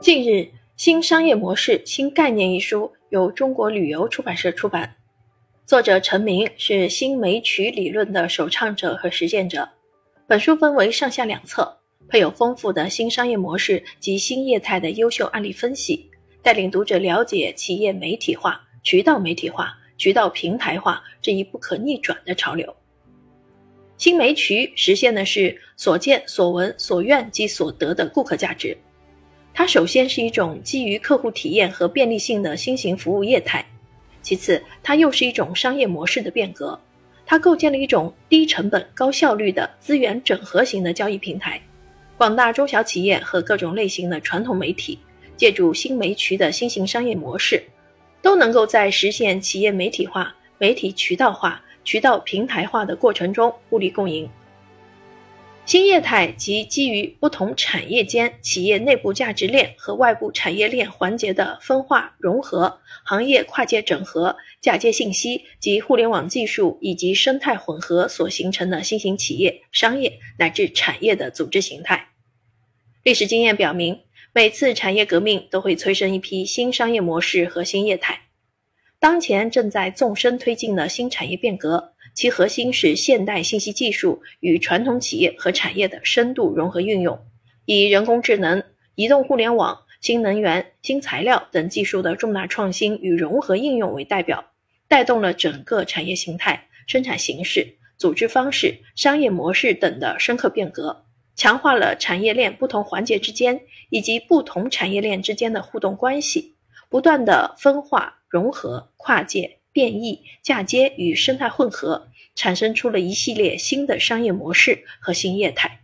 近日，《新商业模式新概念》一书由中国旅游出版社出版，作者陈明是新媒渠理论的首倡者和实践者。本书分为上下两册，配有丰富的新商业模式及新业态的优秀案例分析，带领读者了解企业媒体化、渠道媒体化、渠道平台化这一不可逆转的潮流。新媒渠实现的是所见所闻所愿及所得的顾客价值。它首先是一种基于客户体验和便利性的新型服务业态，其次，它又是一种商业模式的变革。它构建了一种低成本、高效率的资源整合型的交易平台。广大中小企业和各种类型的传统媒体，借助新媒渠的新型商业模式，都能够在实现企业媒体化、媒体渠道化、渠道平台化的过程中互利共赢。新业态及基于不同产业间企业内部价值链和外部产业链环节的分化融合、行业跨界整合、嫁接信息及互联网技术以及生态混合所形成的新型企业、商业乃至产业的组织形态。历史经验表明，每次产业革命都会催生一批新商业模式和新业态。当前正在纵深推进的新产业变革。其核心是现代信息技术与传统企业和产业的深度融合运用，以人工智能、移动互联网、新能源、新材料等技术的重大创新与融合应用为代表，带动了整个产业形态、生产形式、组织方式、商业模式等的深刻变革，强化了产业链不同环节之间以及不同产业链之间的互动关系，不断的分化、融合、跨界。变异、嫁接与生态混合，产生出了一系列新的商业模式和新业态。